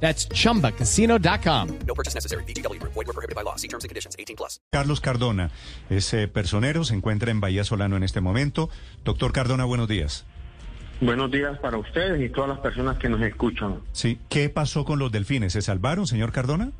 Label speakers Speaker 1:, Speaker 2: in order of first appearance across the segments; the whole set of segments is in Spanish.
Speaker 1: That's chumbacasino.com.
Speaker 2: No purchase necessary. BGW. Void were prohibited by law. See terms and conditions. 18 plus.
Speaker 3: Carlos Cardona es eh, personero, se encuentra en Bahía Solano en este momento. Doctor Cardona, buenos días.
Speaker 4: Buenos días para ustedes y todas las personas que nos escuchan.
Speaker 3: Sí, ¿qué pasó con los delfines? ¿Se salvaron, señor Cardona?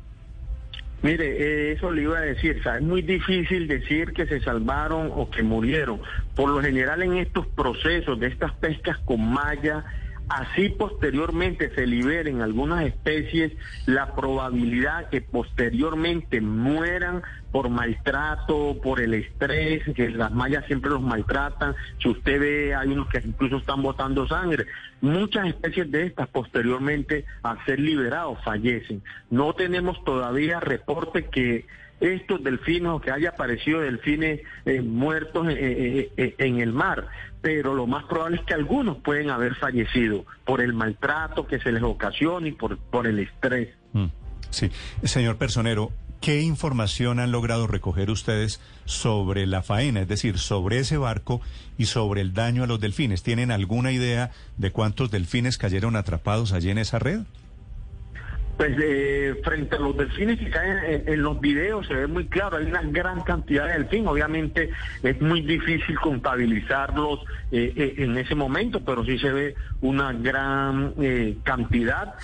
Speaker 4: Mire, eh, eso le iba a decir, o sea, es muy difícil decir que se salvaron o que murieron. Por lo general en estos procesos de estas pescas con malla, así posteriormente se liberen algunas especies, la probabilidad que posteriormente mueran por maltrato, por el estrés, que las mallas siempre los maltratan. Si usted ve, hay unos que incluso están botando sangre. Muchas especies de estas posteriormente a ser liberados fallecen. No tenemos todavía reporte que estos delfines o que haya aparecido delfines eh, muertos eh, eh, en el mar, pero lo más probable es que algunos pueden haber fallecido por el maltrato que se les ocasiona y por, por el estrés.
Speaker 3: Mm, Sí, señor personero, ¿qué información han logrado recoger ustedes sobre la faena, es decir, sobre ese barco y sobre el daño a los delfines? ¿Tienen alguna idea de cuántos delfines cayeron atrapados allí en esa red?
Speaker 4: Pues eh, frente a los delfines que caen en, en los videos se ve muy claro, hay una gran cantidad de delfines, obviamente es muy difícil contabilizarlos eh, eh, en ese momento, pero sí se ve una gran eh, cantidad.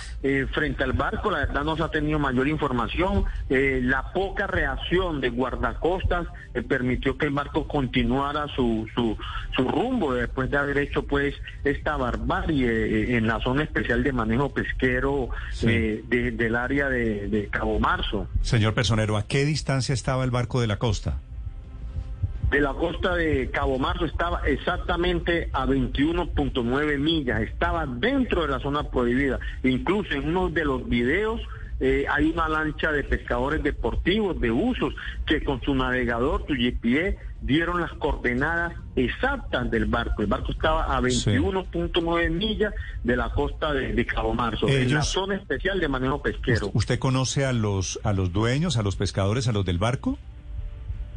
Speaker 4: Frente al barco, la verdad no se ha tenido mayor información, la poca reacción de guardacostas permitió que el barco continuara su, su, su rumbo después de haber hecho pues esta barbarie en la zona especial de manejo pesquero
Speaker 3: Sí.
Speaker 4: eh, de- del área de, de Cabo Marzo.
Speaker 3: Señor personero, ¿a qué distancia estaba el barco de la costa?
Speaker 4: De la costa de Cabo Marzo estaba exactamente a 21.9 millas, estaba dentro de la zona prohibida. Incluso en uno de los videos eh, hay una lancha de pescadores deportivos de usos que con su navegador, su GPS, dieron las coordenadas exactas del barco. El barco estaba a
Speaker 3: Sí.
Speaker 4: 21.9 millas de la costa de, de Cabo Marzo, en la
Speaker 3: Ellos-
Speaker 4: zona especial de manejo pesquero.
Speaker 3: ¿Usted conoce a los, a los dueños, a los pescadores, a los del barco?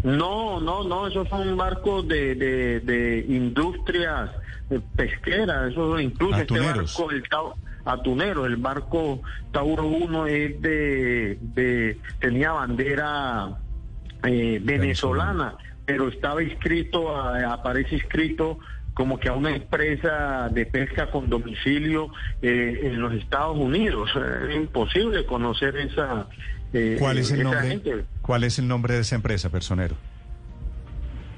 Speaker 4: No, no, no, esos son barcos de, de, de industrias eh, pesqueras, eso incluso este barco, el Tau- atunero, el barco Tauro 1 es de, de tenía bandera eh, venezolana, pero estaba inscrito, a- aparece inscrito como que a una empresa de pesca con domicilio eh, en los Estados Unidos. Es imposible conocer esa. eh,
Speaker 3: ¿Cuál es el
Speaker 4: esa
Speaker 3: nombre?
Speaker 4: gente.
Speaker 3: ¿Cuál es el nombre de esa empresa, personero?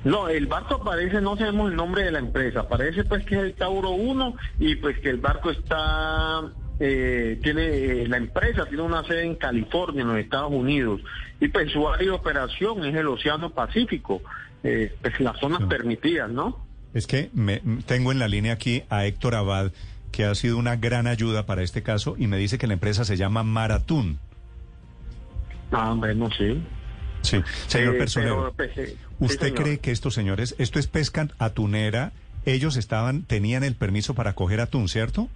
Speaker 4: No, el barco aparece, no sabemos el nombre de la empresa, parece pues que es el Tauro 1 y pues que el barco está, eh, tiene, eh, la empresa tiene una sede en California, en los Estados Unidos, y pues su área de operación es el Océano Pacífico, eh, pues las zonas
Speaker 3: Sí.
Speaker 4: permitidas, ¿no?
Speaker 3: Es que me, tengo en la línea aquí a Héctor Abad, que ha sido una gran ayuda para este caso, y me dice que la empresa se llama Maratún.
Speaker 4: Ah, bueno, sí.
Speaker 3: Sí, señor
Speaker 4: Eh,
Speaker 3: personero.
Speaker 4: pero, pues, eh,
Speaker 3: ¿Usted
Speaker 4: señor.
Speaker 3: cree que estos señores, esto es pesca atunera, ellos estaban, tenían el permiso para coger atún, ¿cierto?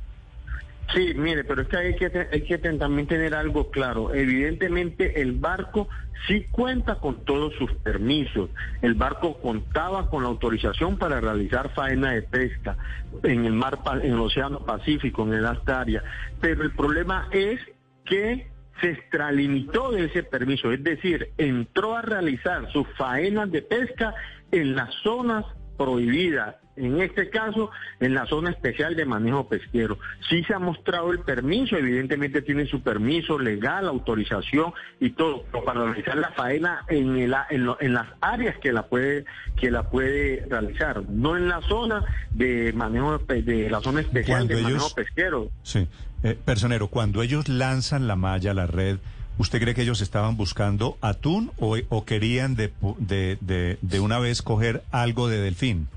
Speaker 4: Sí, mire, pero es que hay que, hay que también tener algo claro. Evidentemente el barco sí cuenta con todos sus permisos. El barco contaba con la autorización para realizar faena de pesca en el mar, en el Océano Pacífico, en el área. Pero el problema es que se extralimitó de ese permiso, es decir, entró a realizar sus faenas de pesca en las zonas prohibidas, en este caso en la zona especial de manejo pesquero. Sí se ha mostrado el permiso, evidentemente tiene su permiso legal, autorización y todo, pero para realizar la faena en, el, en, lo- en las áreas que la puede que la puede realizar, no en la zona de manejo de la zona especial
Speaker 3: Cuando
Speaker 4: de manejo pesquero.
Speaker 3: Sí. Eh, personero, cuando ellos lanzan la malla, la red, ¿usted cree que ellos estaban buscando atún o, o querían de, de, de, de una vez coger algo de delfín?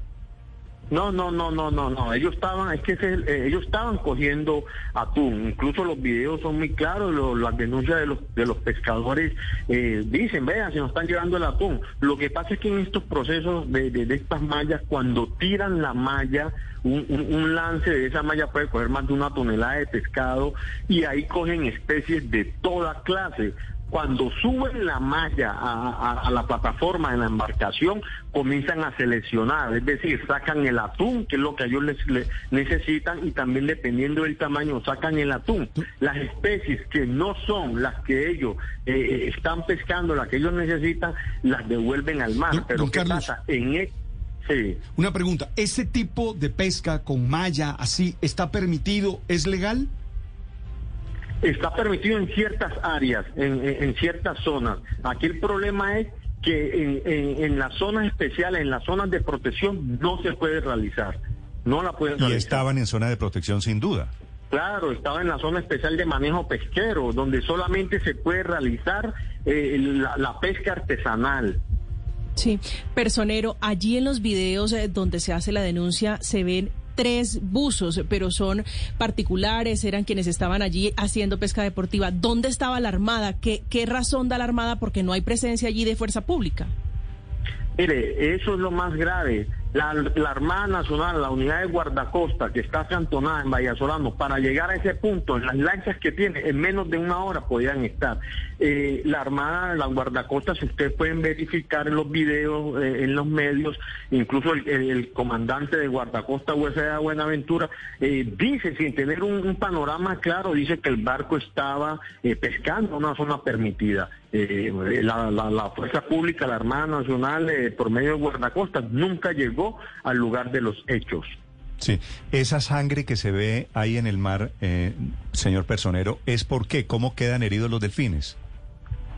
Speaker 4: No, no, no, no, no, no. Ellos estaban, es que eh, ellos estaban cogiendo atún. Incluso los videos son muy claros. las denuncias de los de los pescadores eh, dicen, vean, se nos están llevando el atún. Lo que pasa es que en estos procesos de, estas mallas, cuando tiran la malla, un- un lance de esa malla puede coger más de una tonelada de pescado y ahí cogen especies de toda clase. Cuando suben la malla a, a- a la plataforma en la embarcación, comienzan a seleccionar, es decir, sacan el atún, que es lo que ellos les, le- necesitan, y también dependiendo del tamaño, sacan el atún. Las especies que no son las que ellos eh, están pescando, las que ellos necesitan, las devuelven al mar.
Speaker 5: Don-
Speaker 4: Pero
Speaker 5: don
Speaker 4: ¿qué
Speaker 5: Carlos.
Speaker 4: pasa? En e- sí.
Speaker 5: Una pregunta, ¿ese tipo de pesca con malla así está permitido? ¿Es legal?
Speaker 4: Está permitido en ciertas áreas, en, ciertas zonas. Aquí el problema es que en, en- en las zonas especiales, en las zonas de protección, no se puede realizar. No la pueden
Speaker 3: Y
Speaker 4: realizar.
Speaker 3: estaban en zona de protección sin duda.
Speaker 4: Claro, estaba en la zona especial de manejo pesquero, donde solamente se puede realizar eh, la, la pesca artesanal.
Speaker 6: Sí, personero, allí en los videos eh, donde se hace la denuncia se ven tres buzos, pero son particulares, eran quienes estaban allí haciendo pesca deportiva. ¿Dónde estaba la Armada? ¿Qué, qué razón da la Armada? Porque no hay presencia allí de fuerza pública.
Speaker 4: Mire, eso es lo más grave. La, la Armada Nacional, la unidad de guardacosta que está acantonada en Vallasolano, para llegar a ese punto, en las lanchas que tiene, en menos de una hora podían estar. Eh, la Armada, las guardacostas, ustedes pueden verificar en los videos, eh, en los medios, incluso el, comandante de guardacosta USA Buenaventura, eh, dice, sin tener un, un panorama claro, dice que el barco estaba pescando una zona permitida. Eh, la, la- la fuerza pública, la Armada Nacional, eh, por medio de guardacostas, nunca llegó al lugar de los hechos.
Speaker 3: Sí, esa sangre que se ve ahí en el mar, eh, señor personero, ¿es por qué? ¿Cómo quedan heridos los delfines?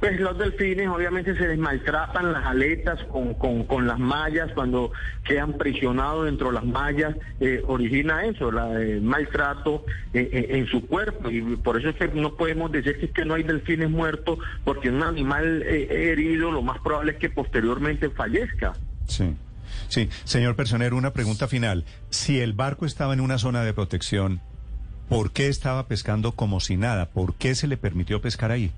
Speaker 4: Pues los delfines obviamente se les maltratan las aletas con, con, con las mallas, cuando quedan prisionados dentro de las mallas, eh, origina eso, la, el maltrato eh, eh, en su cuerpo. Y por eso es que no podemos decir que, no hay delfines muertos, porque un animal herido lo más probable es que posteriormente fallezca.
Speaker 3: Sí. Sí, señor personero, una pregunta final. Si el barco estaba en una zona de protección, ¿por qué estaba pescando como si nada? ¿Por qué se le permitió pescar ahí?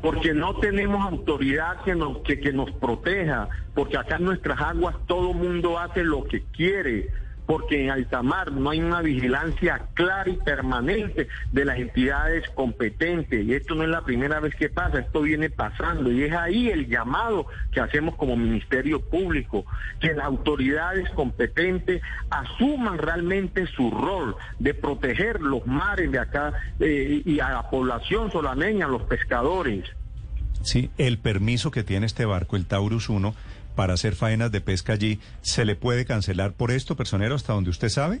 Speaker 4: Porque no tenemos autoridad que nos, que, que nos proteja, porque acá en nuestras aguas todo mundo hace lo que quiere, porque en alta mar no hay una vigilancia clara y permanente de las entidades competentes, y esto no es la primera vez que pasa, esto viene pasando, y es ahí el llamado que hacemos como Ministerio Público, que las autoridades competentes asuman realmente su rol de proteger los mares de acá eh, y a la población solaneña, a los pescadores.
Speaker 3: Sí, el permiso que tiene este barco, el Taurus 1, para hacer faenas de pesca allí, ¿se le puede cancelar por esto, personero, hasta donde usted sabe?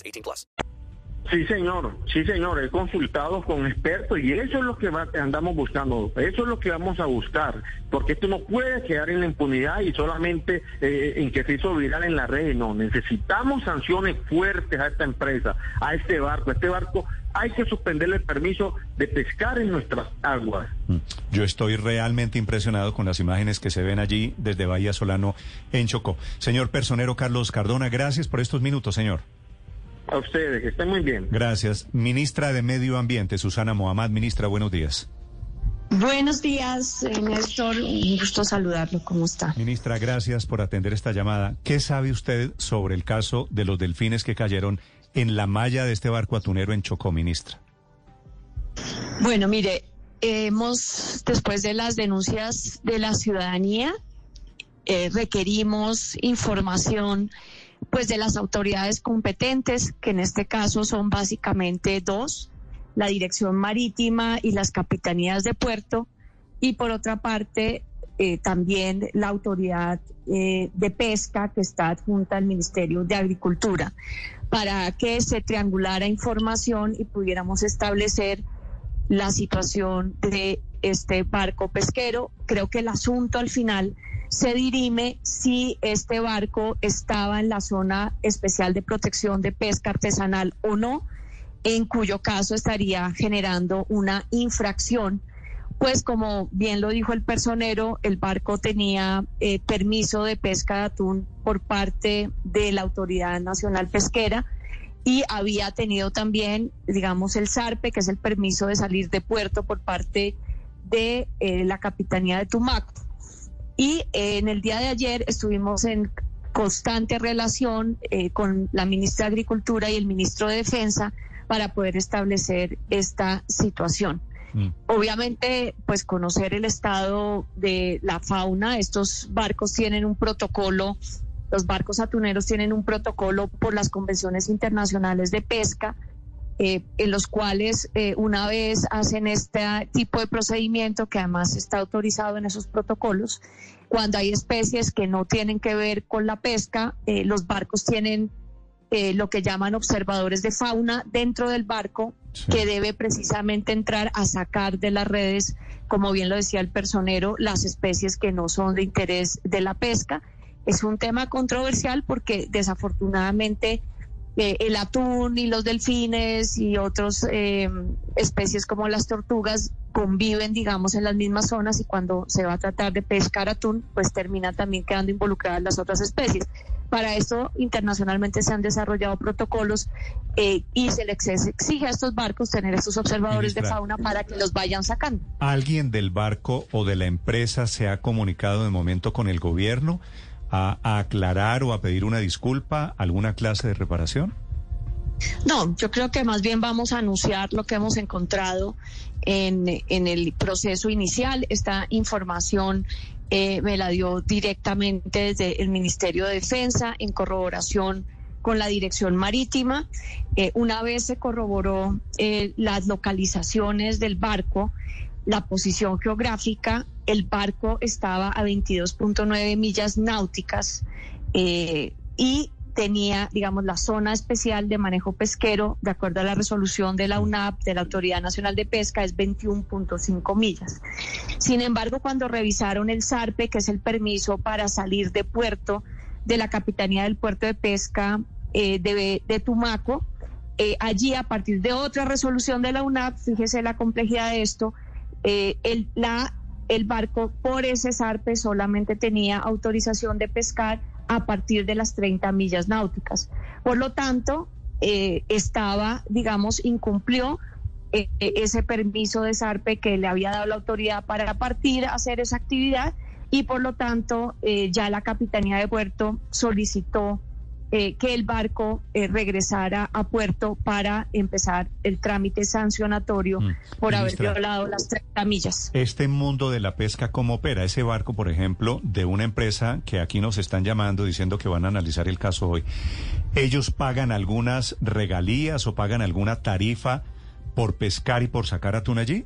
Speaker 2: 18 plus.
Speaker 4: Sí, señor, sí, señor, he consultado con expertos y eso es lo que va- andamos buscando, eso es lo que vamos a buscar, porque esto no puede quedar en la impunidad y solamente eh, en que se hizo viral en la red, no, necesitamos sanciones fuertes a esta empresa, a este barco, a este barco hay que suspenderle el permiso de pescar en nuestras aguas.
Speaker 3: Mm. Yo estoy realmente impresionado con las imágenes que se ven allí desde Bahía Solano en Chocó. Señor personero Carlos Cardona, gracias por estos minutos, señor.
Speaker 4: A ustedes, que estén muy bien.
Speaker 3: Gracias. Ministra de Medio Ambiente, Susana Mohamed. Ministra, buenos días.
Speaker 7: Buenos días, eh, Néstor. Un gusto saludarlo. ¿Cómo está?
Speaker 3: Ministra, gracias por atender esta llamada. ¿Qué sabe usted sobre el caso de los delfines que cayeron en la malla de este barco atunero en Chocó, ministra?
Speaker 7: Bueno, mire, hemos, después de las denuncias de la ciudadanía, eh, requerimos información pues de las autoridades competentes, que en este caso son básicamente dos, la Dirección Marítima y las Capitanías de Puerto, y por otra parte, eh, también la autoridad eh, de pesca que está adjunta al Ministerio de Agricultura para que se triangulara información y pudiéramos establecer la situación de este barco pesquero. Creo que el asunto al final se dirime si este barco estaba en la zona especial de protección de pesca artesanal o no, en cuyo caso estaría generando una infracción pues como bien lo dijo el personero, el barco tenía eh, permiso de pesca de atún por parte de la Autoridad Nacional Pesquera y había tenido también, digamos, el SARPE, que es el permiso de salir de puerto por parte de eh, la Capitanía de Tumaco. Y eh, en el día de ayer estuvimos en constante relación con la ministra de Agricultura y el ministro de Defensa para poder establecer esta situación. Mm. Obviamente, pues conocer el estado de la fauna, estos barcos tienen un protocolo, los barcos atuneros tienen un protocolo por las convenciones internacionales de pesca, eh, en los cuales eh, una vez hacen este tipo de procedimiento, que además está autorizado en esos protocolos, cuando hay especies que no tienen que ver con la pesca, eh, los barcos tienen lo que llaman observadores de fauna dentro del barco que debe precisamente entrar a sacar de las redes, como bien lo decía el personero, las especies que no son de interés de la pesca. Es un tema controversial porque desafortunadamente eh, el atún y los delfines y otras eh, especies como las tortugas conviven, digamos, en las mismas zonas y cuando se va a tratar de pescar atún, pues termina también quedando involucradas las otras especies. Para esto, internacionalmente se han desarrollado protocolos eh, y se les exige a estos barcos tener estos observadores de fauna para que los vayan sacando.
Speaker 3: ¿Alguien del barco o de la empresa se ha comunicado de momento con el gobierno a, aclarar o a pedir una disculpa, alguna clase de reparación?
Speaker 7: No, yo creo que más bien vamos a anunciar lo que hemos encontrado en, en el proceso inicial. Esta información eh, me la dio directamente desde el Ministerio de Defensa en corroboración con la Dirección Marítima. Eh, una vez se corroboró eh, las localizaciones del barco, la posición geográfica, el barco estaba a 22.9 millas náuticas y tenía, digamos, la zona especial de manejo pesquero, de acuerdo a la resolución de la UNAP, de la Autoridad Nacional de Pesca, es 21.5 millas. Sin embargo, cuando revisaron el SARPE, que es el permiso para salir de puerto de la Capitanía del Puerto de Pesca eh, de, Tumaco, eh, allí a partir de otra resolución de la UNAP, fíjese la complejidad de esto, eh, el, la, el barco por ese SARPE solamente tenía autorización de pescar a partir de las 30 millas náuticas. Por lo tanto, eh, estaba, digamos, incumplió eh, ese permiso de SARPE que le había dado la autoridad para partir a hacer esa actividad y por lo tanto eh, ya la Capitanía de Puerto solicitó eh, que el barco eh, regresara a puerto para empezar el trámite sancionatorio mm. por haber violado las 30 millas.
Speaker 3: Este mundo de la pesca, ¿cómo opera? Ese barco, por ejemplo, de una empresa que aquí nos están llamando diciendo que van a analizar el caso hoy, ¿ellos pagan algunas regalías o pagan alguna tarifa por pescar y por sacar atún allí?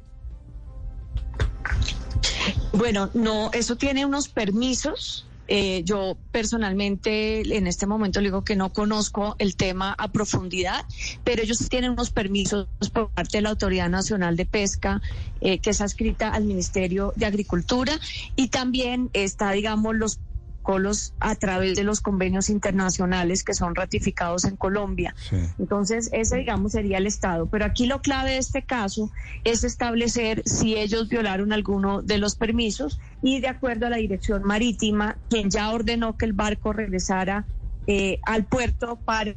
Speaker 7: Bueno, no, eso tiene unos permisos eh, yo personalmente en este momento le digo que no conozco el tema a profundidad, pero ellos tienen unos permisos por parte de la Autoridad Nacional de Pesca eh, que está escrita al Ministerio de Agricultura y también está, digamos, los a través de los convenios internacionales que son ratificados en Colombia. Entonces, ese, digamos, sería el Estado. Pero aquí lo clave de este caso es establecer si ellos violaron alguno de los permisos y de acuerdo a la Dirección Marítima, quien ya ordenó que el barco regresara eh, al puerto para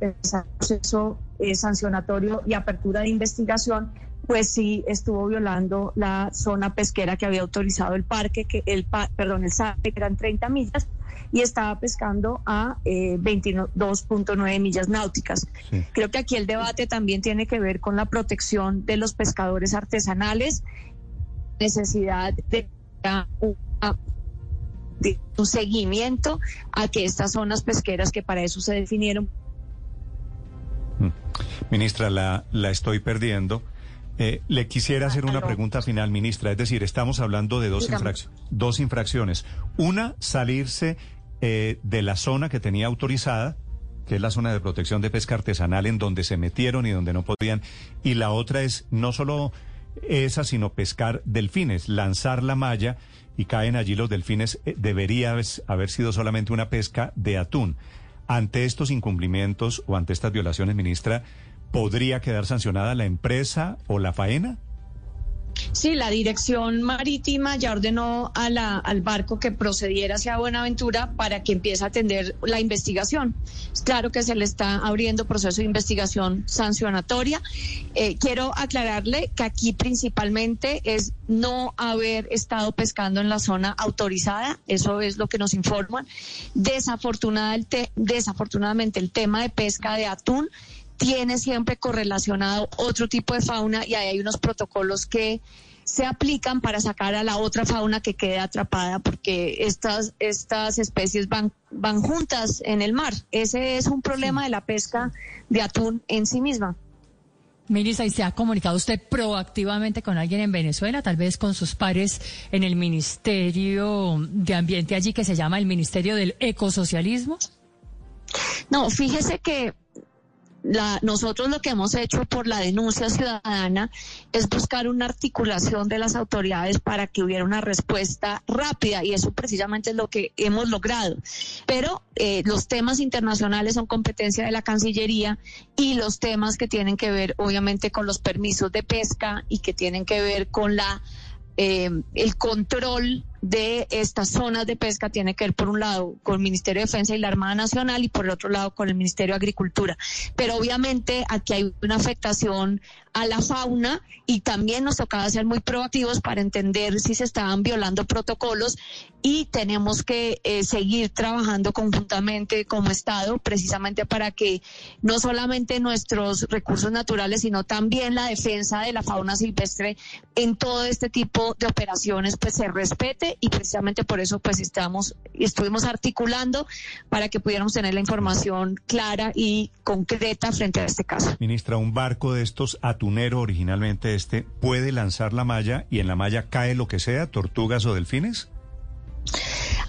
Speaker 7: empezar el proceso eh, sancionatorio y apertura de investigación, pues sí estuvo violando la zona pesquera que había autorizado el parque, que el perdón, el SAPE, que eran 30 millas, y estaba pescando a 22.9 eh, millas náuticas. Creo que aquí el debate también tiene que ver con la protección de los pescadores artesanales, necesidad de, de un seguimiento a que estas zonas pesqueras que para eso se definieron.
Speaker 3: Mm. Ministra, la, la estoy perdiendo. Eh, le quisiera hacer una pregunta final, ministra. Es decir, estamos hablando de dos, dos infracciones. Una, salirse eh, de la zona que tenía autorizada, que es la zona de protección de pesca artesanal en donde se metieron y donde no podían. Y la otra es no solo esa, sino pescar delfines, lanzar la malla y caen allí los delfines. Eh, debería haber sido solamente una pesca de atún. Ante estos incumplimientos o ante estas violaciones, ministra, ¿podría quedar sancionada la empresa o la faena?
Speaker 7: Sí, la dirección marítima ya ordenó a la, al barco que procediera hacia Buenaventura para que empiece a atender la investigación. Es claro que se le está abriendo proceso de investigación sancionatoria. Eh, quiero aclararle que aquí principalmente es no haber estado pescando en la zona autorizada, eso es lo que nos informan. Desafortunadamente el tema de pesca de atún tiene siempre correlacionado otro tipo de fauna y ahí hay unos protocolos que se aplican para sacar a la otra fauna que quede atrapada porque estas, estas especies van, van juntas en el mar. Ese es un problema de la pesca de atún en sí misma.
Speaker 8: Ministra, ¿y se ha comunicado usted proactivamente con alguien en Venezuela, tal vez con sus pares en el Ministerio de Ambiente allí que se llama el Ministerio del Ecosocialismo?
Speaker 7: No, fíjese que la, nosotros lo que hemos hecho por la denuncia ciudadana es buscar una articulación de las autoridades para que hubiera una respuesta rápida y eso precisamente es lo que hemos logrado. Pero eh, los temas internacionales son competencia de la Cancillería y los temas que tienen que ver obviamente con los permisos de pesca y que tienen que ver con la eh, el control de estas zonas de pesca tiene que ver por un lado con el Ministerio de Defensa y la Armada Nacional y por el otro lado con el Ministerio de Agricultura. Pero obviamente aquí hay una afectación a la fauna y también nos tocaba ser muy proactivos para entender si se estaban violando protocolos y tenemos que eh, seguir trabajando conjuntamente como Estado precisamente para que no solamente nuestros recursos naturales sino también la defensa de la fauna silvestre en todo este tipo de operaciones pues se respete y precisamente por eso pues estamos estuvimos articulando para que pudiéramos tener la información clara y concreta frente a este caso.
Speaker 3: Ministra, un barco de estos atunero originalmente este puede lanzar la malla y en la malla cae lo que sea, tortugas o delfines?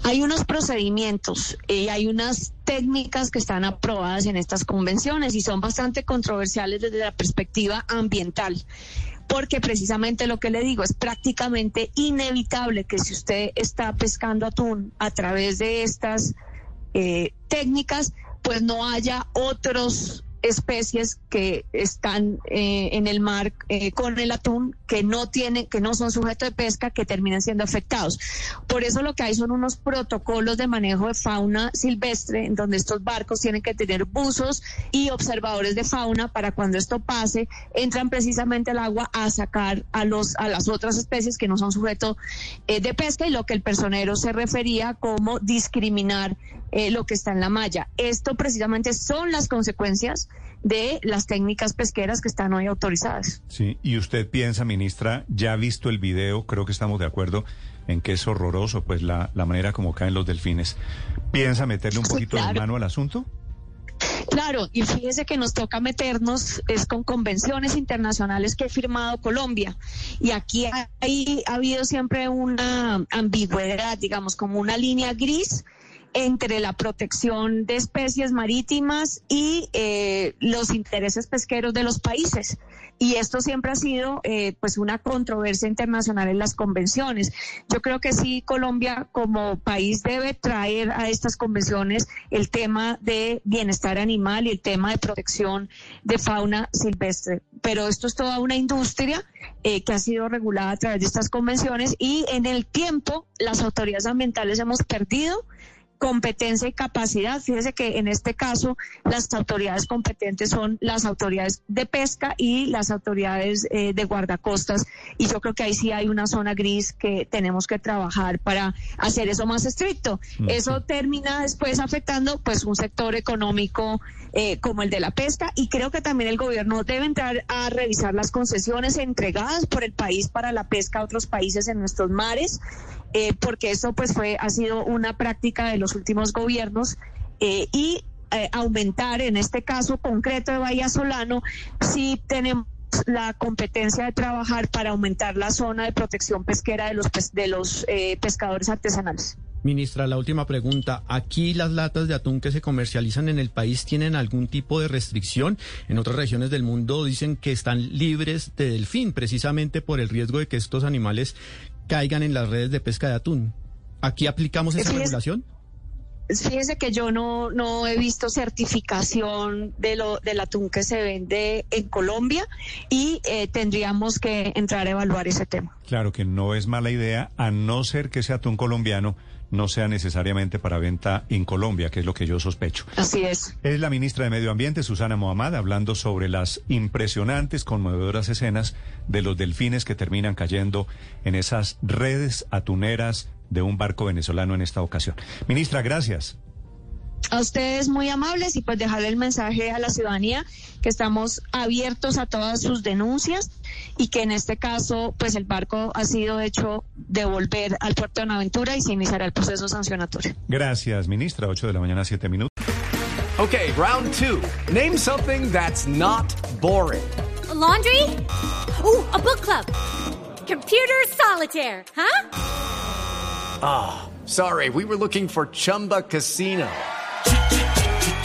Speaker 7: Hay unos procedimientos y hay unas técnicas que están aprobadas en estas convenciones y son bastante controversiales desde la perspectiva ambiental. Porque precisamente lo que le digo es prácticamente inevitable que si usted está pescando atún a través de estas eh, técnicas, pues no haya otros especies que están eh, en el mar eh, con el atún que no tienen que no son sujetos de pesca que terminan siendo afectados. Por eso lo que hay son unos protocolos de manejo de fauna silvestre en donde estos barcos tienen que tener buzos y observadores de fauna para cuando esto pase entran precisamente al agua a sacar a los a las otras especies que no son sujetos eh, de pesca y lo que el personero se refería como discriminar eh, lo que está en la malla. Esto precisamente son las consecuencias de las técnicas pesqueras que están hoy autorizadas.
Speaker 3: Sí, y usted piensa, ministra, ya ha visto el video, creo que estamos de acuerdo en que es horroroso, pues la, la manera como caen los delfines. ¿Piensa meterle un
Speaker 7: Sí,
Speaker 3: poquito de mano al asunto?
Speaker 7: Claro, y fíjese que nos toca meternos es con convenciones internacionales que ha firmado Colombia. Y aquí hay, ha habido siempre una ambigüedad, digamos, como una línea gris entre la protección de especies marítimas y eh, los intereses pesqueros de los países. Y esto siempre ha sido eh, pues una controversia internacional en las convenciones. Yo creo que sí, Colombia como país debe traer a estas convenciones el tema de bienestar animal y el tema de protección de fauna silvestre. Pero esto es toda una industria eh, que ha sido regulada a través de estas convenciones y en el tiempo las autoridades ambientales hemos perdido competencia y capacidad. Fíjese que en este caso las autoridades competentes son las autoridades de pesca y las autoridades eh, de guardacostas y yo creo que ahí sí hay una zona gris que tenemos que trabajar para hacer eso más estricto. Eso termina después afectando pues un sector económico eh, como el de la pesca y creo que también el gobierno debe entrar a revisar las concesiones entregadas por el país para la pesca a otros países en nuestros mares eh, porque eso pues fue ha sido una práctica de los últimos gobiernos eh, y eh, aumentar en este caso concreto de Bahía Solano si tenemos la competencia de trabajar para aumentar la zona de protección pesquera de los, de los eh, pescadores artesanales.
Speaker 9: Ministra, la última pregunta. ¿Aquí las latas de atún que se comercializan en el país tienen algún tipo de restricción? En otras regiones del mundo dicen que están libres de delfín, precisamente por el riesgo de que estos animales caigan en las redes de pesca de atún. ¿Aquí aplicamos esa regulación?
Speaker 7: Fíjense que yo no, no he visto certificación de lo, del atún que se vende en Colombia y eh, tendríamos que entrar a evaluar ese tema.
Speaker 3: Claro que no es mala idea, a no ser que ese atún colombiano no sea necesariamente para venta en Colombia, que es lo que yo sospecho.
Speaker 7: Así es.
Speaker 3: Es la ministra de Medio Ambiente, Susana Mohamed, hablando sobre las impresionantes, conmovedoras escenas de los delfines que terminan cayendo en esas redes atuneras de un barco venezolano en esta ocasión. Ministra, gracias.
Speaker 7: A ustedes muy amables y pues dejarle el mensaje a la ciudadanía que estamos abiertos a todas sus denuncias y que en este caso pues el barco ha sido hecho devolver al puerto de Buenaventura y se iniciará el proceso sancionatorio.
Speaker 3: Gracias, ministra. 8 de la mañana, 7 minutos.
Speaker 2: Okay, round two. Name something that's not boring.
Speaker 10: laundry? Ooh, a book club. Computer solitaire, huh?
Speaker 2: Ah, oh, sorry. We were looking for Chumba Casino.